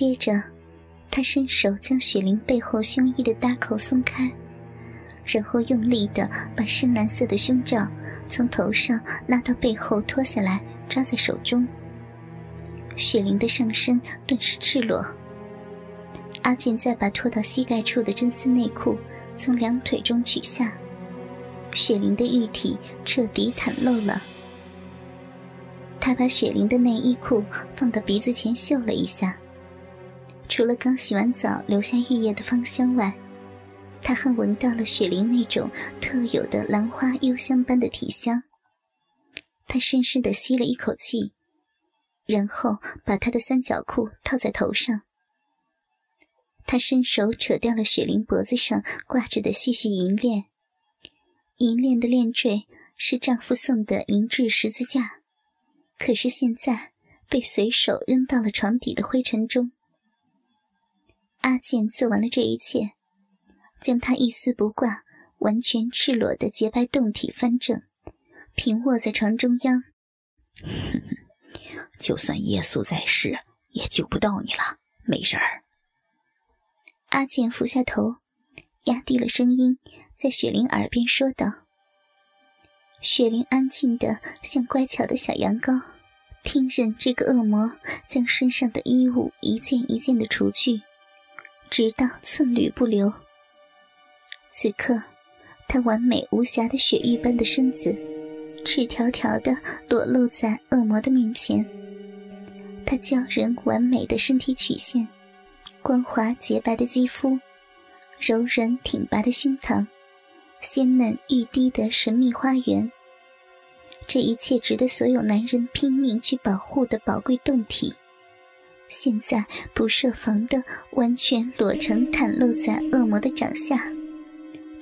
接着，他伸手将雪玲背后胸衣的搭扣松开，然后用力的把深蓝色的胸罩从头上拉到背后脱下来，抓在手中。雪玲的上身顿时赤裸。阿健再把拖到膝盖处的真丝内裤从两腿中取下，雪玲的玉体彻底袒露了。他把雪玲的内衣裤放到鼻子前嗅了一下，除了刚洗完澡留下浴液的芳香外，他还闻到了雪玲那种特有的兰花幽香般的体香。他深深的吸了一口气，然后把他的三角裤套在头上。他伸手扯掉了雪玲脖子上挂着的细细银链，银链的链坠是丈夫送的银质十字架。可是现在被随手扔到了床底的灰尘中。阿健做完了这一切，将他一丝不挂、完全赤裸的洁白胴体翻正，平卧在床中央。就算耶稣在世，也救不到你了，没事儿。阿健俯下头，压低了声音，在雪玲耳边说道。雪玲安静的像乖巧的小羊羔，听任这个恶魔将身上的衣物一件一件的除去，直到寸缕不留。此刻，她完美无瑕的雪玉般的身子，赤条条的裸露在恶魔的面前。她娇人完美的身体曲线，光滑洁白的肌肤，柔软挺拔的胸膛。鲜嫩欲滴的神秘花园，这一切值得所有男人拼命去保护的宝贵胴体，现在不设防的完全裸成，袒露在恶魔的掌下，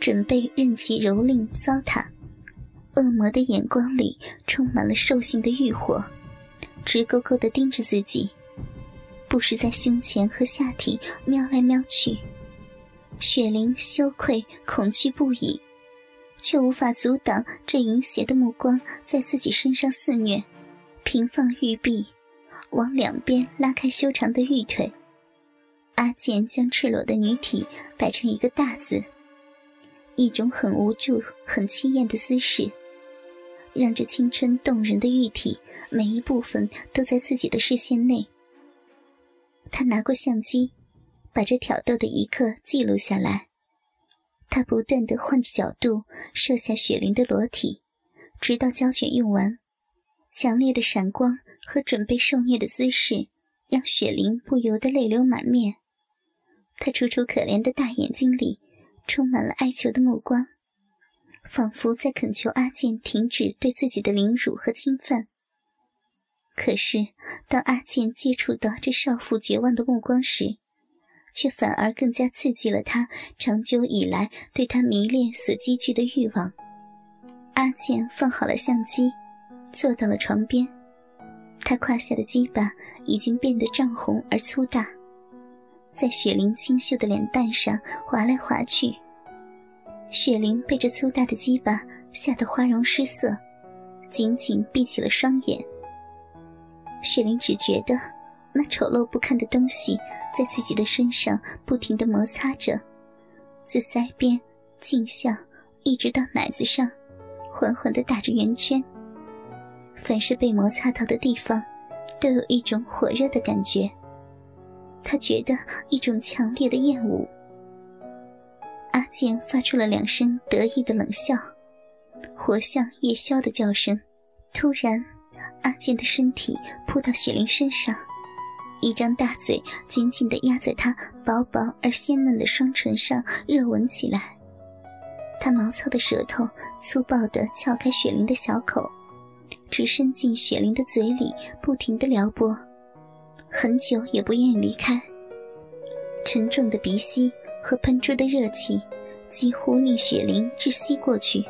准备任其蹂躏糟蹋。恶魔的眼光里充满了兽性的欲火，直勾勾的盯着自己，不时在胸前和下体瞄来瞄去。雪玲羞愧恐惧不已。却无法阻挡这淫邪的目光在自己身上肆虐，平放玉臂，往两边拉开修长的玉腿。阿健将赤裸的女体摆成一个大字，一种很无助、很凄艳的姿势，让这青春动人的玉体每一部分都在自己的视线内。他拿过相机，把这挑逗的一刻记录下来。他不断的换着角度射下雪玲的裸体，直到胶卷用完。强烈的闪光和准备受虐的姿势，让雪玲不由得泪流满面。她楚楚可怜的大眼睛里，充满了哀求的目光，仿佛在恳求阿健停止对自己的凌辱和侵犯。可是，当阿健接触到这少妇绝望的目光时，却反而更加刺激了他长久以来对他迷恋所积聚的欲望。阿健放好了相机，坐到了床边。他胯下的鸡巴已经变得涨红而粗大，在雪玲清秀的脸蛋上划来划去。雪玲被这粗大的鸡巴吓得花容失色，紧紧闭起了双眼。雪玲只觉得。那丑陋不堪的东西在自己的身上不停的摩擦着，自腮边、颈项，一直到奶子上，缓缓的打着圆圈。凡是被摩擦到的地方，都有一种火热的感觉。他觉得一种强烈的厌恶。阿健发出了两声得意的冷笑，活像夜宵的叫声。突然，阿健的身体扑到雪玲身上。一张大嘴紧紧地压在她薄薄而鲜嫩的双唇上，热吻起来。他毛糙的舌头粗暴地撬开雪玲的小口，直伸进雪玲的嘴里，不停地撩拨，很久也不愿意离开。沉重的鼻息和喷出的热气，几乎令雪玲窒息过去。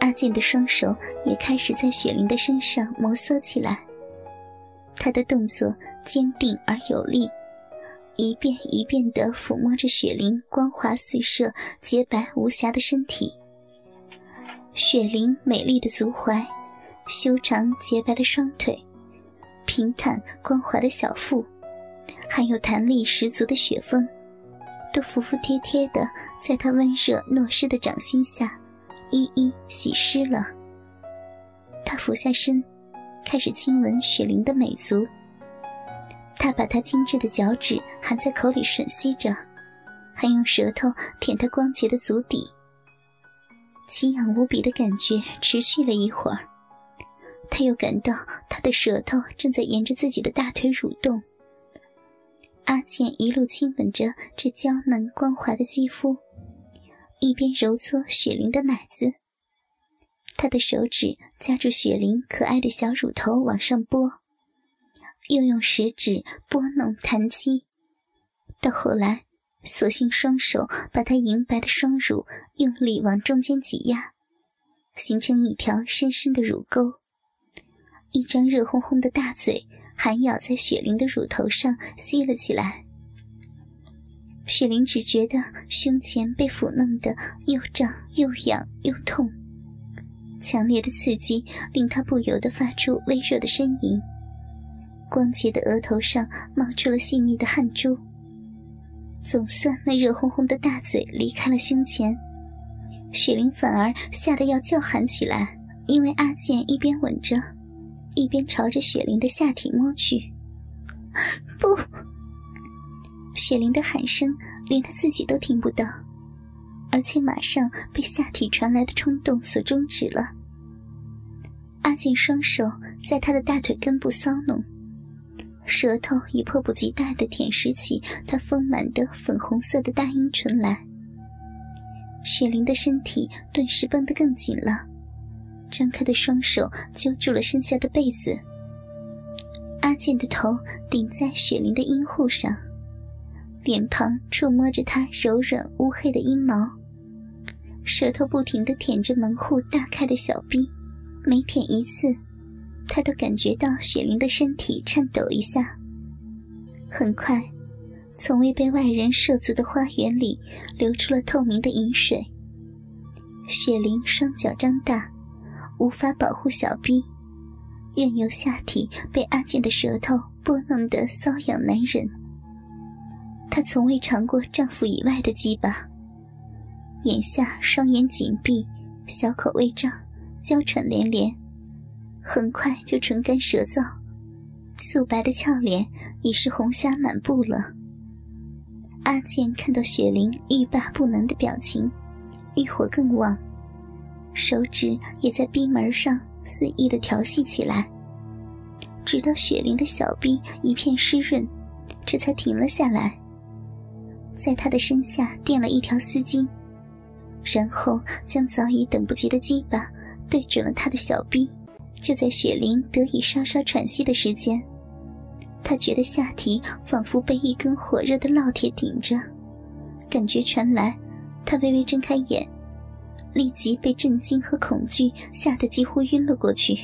阿健的双手也开始在雪玲的身上摩挲起来。他的动作坚定而有力，一遍一遍地抚摸着雪玲光滑四射、洁白无瑕的身体。雪玲美丽的足踝，修长洁白的双腿，平坦光滑的小腹，还有弹力十足的雪峰，都服服帖帖的在他温热糯湿的掌心下，一一洗湿了。他俯下身，开始亲吻雪玲的美足。他把她精致的脚趾含在口里吮吸着，还用舌头舔她光洁的足底。奇痒无比的感觉持续了一会儿，他又感到他的舌头正在沿着自己的大腿蠕动。阿健一路亲吻着这娇嫩光滑的肌肤，一边揉搓雪玲的奶子。他的手指夹住雪玲可爱的小乳头往上拨。又用食指拨弄弹击，到后来，索性双手把她银白的双乳用力往中间挤压，形成一条深深的乳沟。一张热烘烘的大嘴含咬在雪玲的乳头上吸了起来。雪玲只觉得胸前被抚弄得又胀又痒又痛，强烈的刺激令她不由得发出微弱的呻吟。光洁的额头上冒出了细密的汗珠。总算那热烘烘的大嘴离开了胸前，雪玲反而吓得要叫喊起来，因为阿健一边吻着，一边朝着雪玲的下体摸去。不！雪玲的喊声连她自己都听不到，而且马上被下体传来的冲动所终止了。阿健双手在她的大腿根部搔弄。舌头已迫不及待地舔舐起她丰满的粉红色的大阴唇来，雪玲的身体顿时绷得更紧了，张开的双手揪住了身下的被子。阿健的头顶在雪玲的阴户上，脸庞触摸着她柔软乌黑的阴毛，舌头不停地舔着门户大开的小臂，每舔一次。他都感觉到雪玲的身体颤抖一下。很快，从未被外人涉足的花园里流出了透明的饮水。雪玲双脚张大，无法保护小臂，任由下体被阿健的舌头拨弄得瘙痒难忍。她从未尝过丈夫以外的鸡巴，眼下双眼紧闭，小口微张，娇喘连连。很快就唇干舌燥，素白的俏脸已是红霞满布了。阿健看到雪玲欲罢不能的表情，欲火更旺，手指也在逼门上肆意的调戏起来，直到雪玲的小臂一片湿润，这才停了下来。在他的身下垫了一条丝巾，然后将早已等不及的鸡巴对准了他的小臂。就在雪玲得以稍稍喘息的时间，她觉得下体仿佛被一根火热的烙铁顶着，感觉传来，她微微睁开眼，立即被震惊和恐惧吓得几乎晕了过去。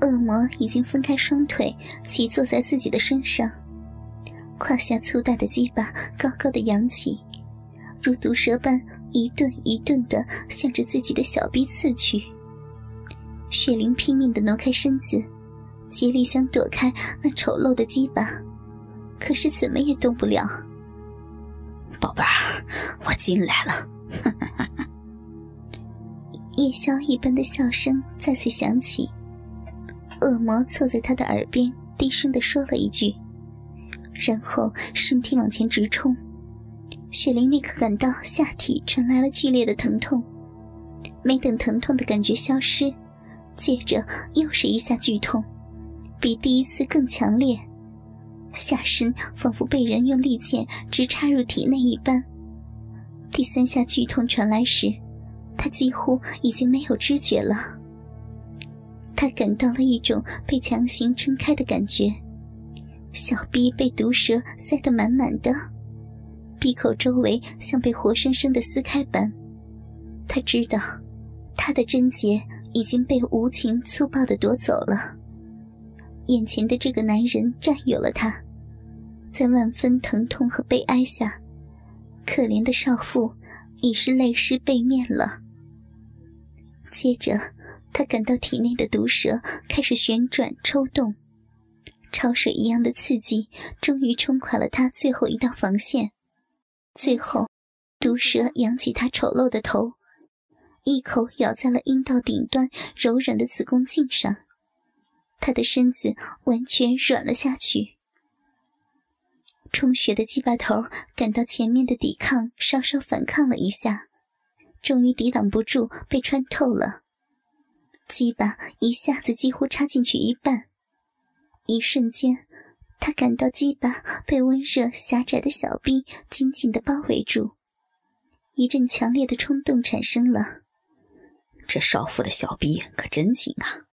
恶魔已经分开双腿，骑坐在自己的身上，胯下粗大的鸡巴高高的扬起，如毒蛇般一顿一顿地向着自己的小臂刺去。雪玲拼命地挪开身子，竭力想躲开那丑陋的鸡巴，可是怎么也动不了。宝贝儿，我进来了！哈哈哈夜宵一般的笑声再次响起，恶魔凑在他的耳边低声的说了一句，然后身体往前直冲。雪玲立刻感到下体传来了剧烈的疼痛，没等疼痛的感觉消失。接着又是一下剧痛，比第一次更强烈，下身仿佛被人用利剑直插入体内一般。第三下剧痛传来时，他几乎已经没有知觉了。他感到了一种被强行撑开的感觉，小臂被毒蛇塞得满满的，闭口周围像被活生生的撕开般。他知道，他的贞洁。已经被无情粗暴的夺走了。眼前的这个男人占有了她，在万分疼痛和悲哀下，可怜的少妇已是泪湿背面了。接着，他感到体内的毒蛇开始旋转抽动，潮水一样的刺激终于冲垮了他最后一道防线。最后，毒蛇扬起他丑陋的头，一口咬在了阴道顶端柔软的子宫颈上，他的身子完全软了下去。充血的鸡巴头感到前面的抵抗，稍稍反抗了一下，终于抵挡不住，被穿透了。鸡巴一下子几乎插进去一半，一瞬间，他感到鸡巴被温热狭窄的小臂紧紧的包围住，一阵强烈的冲动产生了。这少妇的小臂可真紧啊！